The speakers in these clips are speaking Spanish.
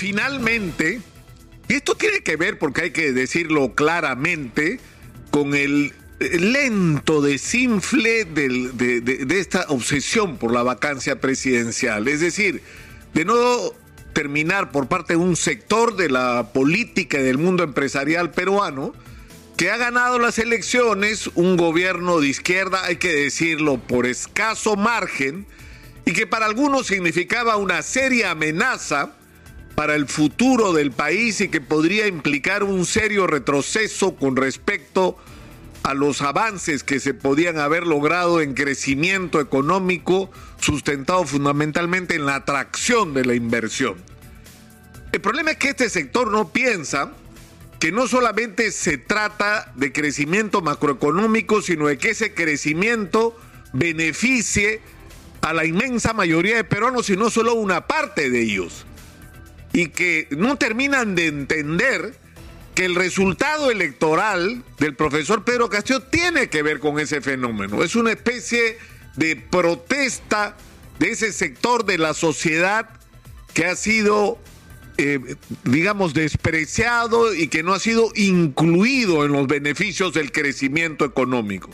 finalmente, y esto tiene que ver, porque hay que decirlo claramente, con el lento desinfle de, de, esta obsesión por la vacancia presidencial. Es decir, de no terminar por parte de un sector de la política y del mundo empresarial peruano que ha ganado las elecciones, un gobierno de izquierda, hay que decirlo, por escaso margen, y que para algunos significaba una seria amenaza para el futuro del país y que podría implicar un serio retroceso con respecto a los avances que se podían haber logrado en crecimiento económico sustentado fundamentalmente en la atracción de la inversión. El problema es que este sector no piensa que no solamente se trata de crecimiento macroeconómico, sino de que ese crecimiento beneficie a la inmensa mayoría de peruanos y no solo una parte de ellos. Y que no terminan de entender que el resultado electoral del profesor Pedro Castillo tiene que ver con ese fenómeno. Es una especie de protesta de ese sector de la sociedad que ha sido, eh, digamos, despreciado y que no ha sido incluido en los beneficios del crecimiento económico.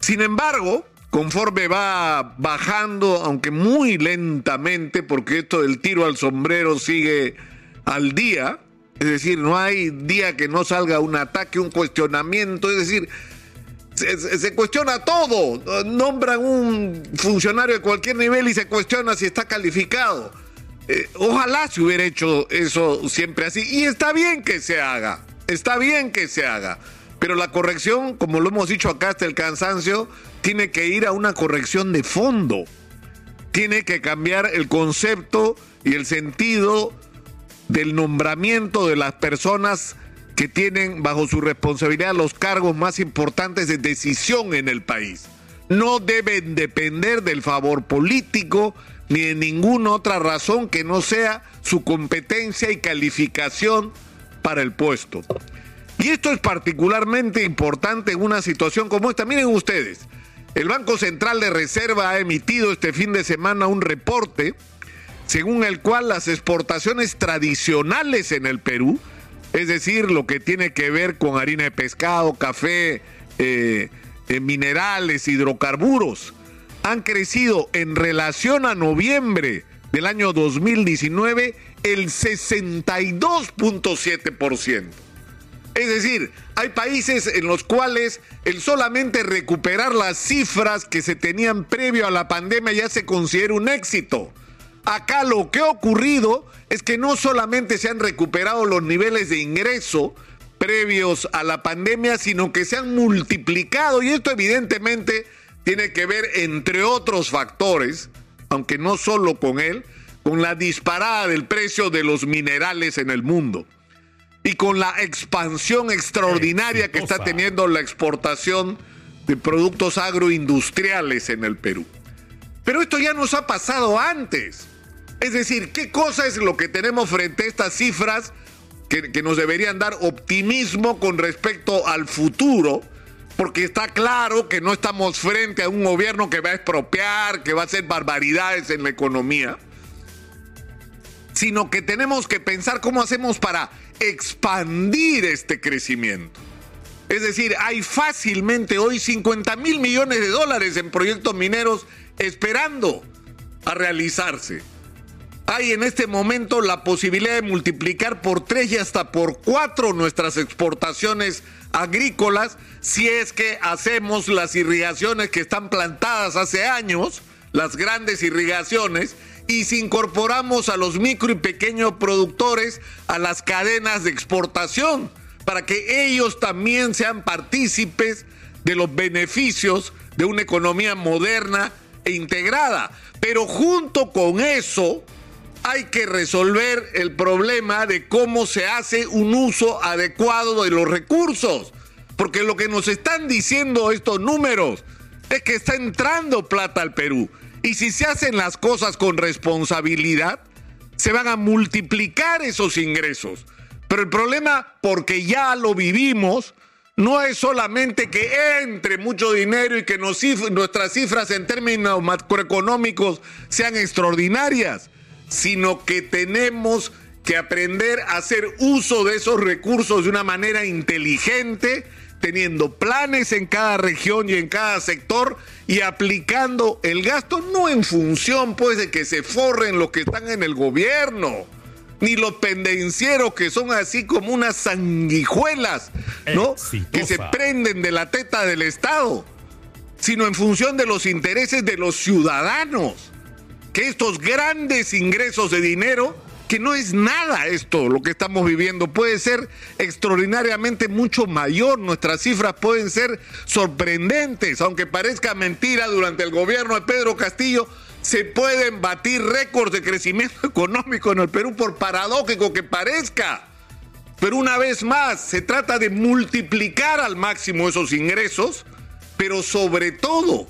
Sin embargo, conforme va bajando, aunque muy lentamente, porque esto del tiro al sombrero sigue al día, es decir, no hay día que no salga un ataque, un cuestionamiento, es decir, se, cuestiona todo. Nombran un funcionario de cualquier nivel y se cuestiona si está calificado. Eh, ojalá se hubiera hecho eso siempre así. Y está bien que se haga, está bien que se haga. Pero la corrección, como lo hemos dicho acá hasta el cansancio, tiene que ir a una corrección de fondo. Tiene que cambiar el concepto y el sentido del nombramiento de las personas que tienen bajo su responsabilidad los cargos más importantes de decisión en el país. No deben depender del favor político ni de ninguna otra razón que no sea su competencia y calificación para el puesto. Y esto es particularmente importante en una situación como esta. Miren ustedes, el Banco Central de Reserva ha emitido este fin de semana un reporte según el cual las exportaciones tradicionales en el Perú, es decir, lo que tiene que ver con harina de pescado, café, eh, eh, minerales, hidrocarburos, han crecido en relación a noviembre del año 2019 el 62.7%. Es decir, hay países en los cuales el solamente recuperar las cifras que se tenían previo a la pandemia ya se considera un éxito. Acá lo que ha ocurrido es que no solamente se han recuperado los niveles de ingreso previos a la pandemia, sino que se han multiplicado y esto evidentemente tiene que ver, entre otros factores, aunque no solo con él, con la disparada del precio de los minerales en el mundo y con la expansión extraordinaria que está teniendo la exportación de productos agroindustriales en el Perú. Pero esto ya nos ha pasado antes. Es decir, ¿qué cosa es lo que tenemos frente a estas cifras que, nos deberían dar optimismo con respecto al futuro? Porque está claro que no estamos frente a un gobierno que va a expropiar, que va a hacer barbaridades en la economía, sino que tenemos que pensar cómo hacemos para expandir este crecimiento. Es decir, hay fácilmente hoy 50 mil millones de dólares en proyectos mineros esperando a realizarse hay en este momento la posibilidad de multiplicar por tres y hasta por cuatro nuestras exportaciones agrícolas si es que hacemos las irrigaciones que están plantadas hace años, las grandes irrigaciones, y si incorporamos a los micro y pequeños productores a las cadenas de exportación, para que ellos también sean partícipes de los beneficios de una economía moderna e integrada. Pero junto con eso, hay que resolver el problema de cómo se hace un uso adecuado de los recursos. Porque lo que nos están diciendo estos números es que está entrando plata al Perú. Y si se hacen las cosas con responsabilidad, se van a multiplicar esos ingresos. Pero el problema, porque ya lo vivimos, no es solamente que entre mucho dinero y que nuestras cifras en términos macroeconómicos sean extraordinarias sino que tenemos que aprender a hacer uso de esos recursos de una manera inteligente, teniendo planes en cada región y en cada sector y aplicando el gasto no en función pues de que se forren los que están en el gobierno ni los pendencieros que son así como unas sanguijuelas, ¿no? Que se prenden de la teta del Estado, sino en función de los intereses de los ciudadanos. Que estos grandes ingresos de dinero que no es nada esto lo que estamos viviendo, puede ser extraordinariamente mucho mayor, nuestras cifras pueden ser sorprendentes, aunque parezca mentira, durante el gobierno de Pedro Castillo se pueden batir récords de crecimiento económico en el Perú, por paradójico que parezca. Pero una vez más, se trata de multiplicar al máximo esos ingresos, pero sobre todo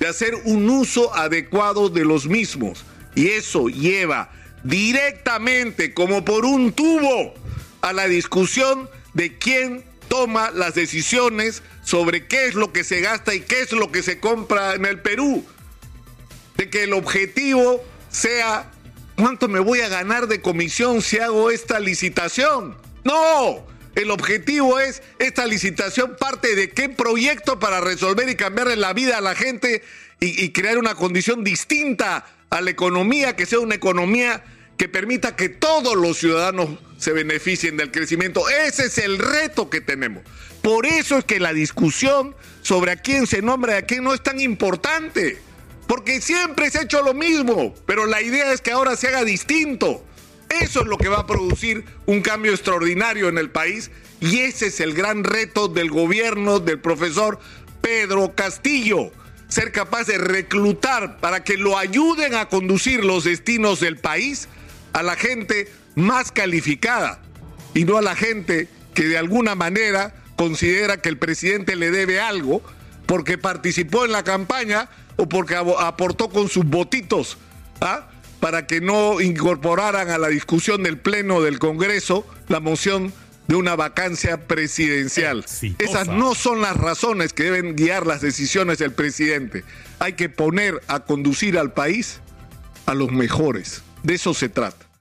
de hacer un uso adecuado de los mismos. Y eso lleva directamente, como por un tubo, a la discusión de quién toma las decisiones sobre qué es lo que se gasta y qué es lo que se compra en el Perú. De que el objetivo sea cuánto me voy a ganar de comisión si hago esta licitación. No, el objetivo es esta licitación parte de qué proyecto para resolver y cambiarle la vida a la gente y, crear una condición distinta a la economía, que sea una economía que permita que todos los ciudadanos se beneficien del crecimiento. Ese es el reto que tenemos. Por eso es que la discusión sobre a quién se nombra y a quién no es tan importante. Porque siempre se ha hecho lo mismo, pero la idea es que ahora se haga distinto. Eso es lo que va a producir un cambio extraordinario en el país y ese es el gran reto del gobierno del profesor Pedro Castillo. Ser capaz de reclutar para que lo ayuden a conducir los destinos del país a la gente más calificada y no a la gente que de alguna manera considera que el presidente le debe algo porque participó en la campaña o porque aportó con sus votitos ¿ah? para que no incorporaran a la discusión del Pleno del Congreso la moción de una vacancia presidencial. Esas no son las razones que deben guiar las decisiones del presidente. Hay que poner a conducir al país a los mejores. De eso se trata.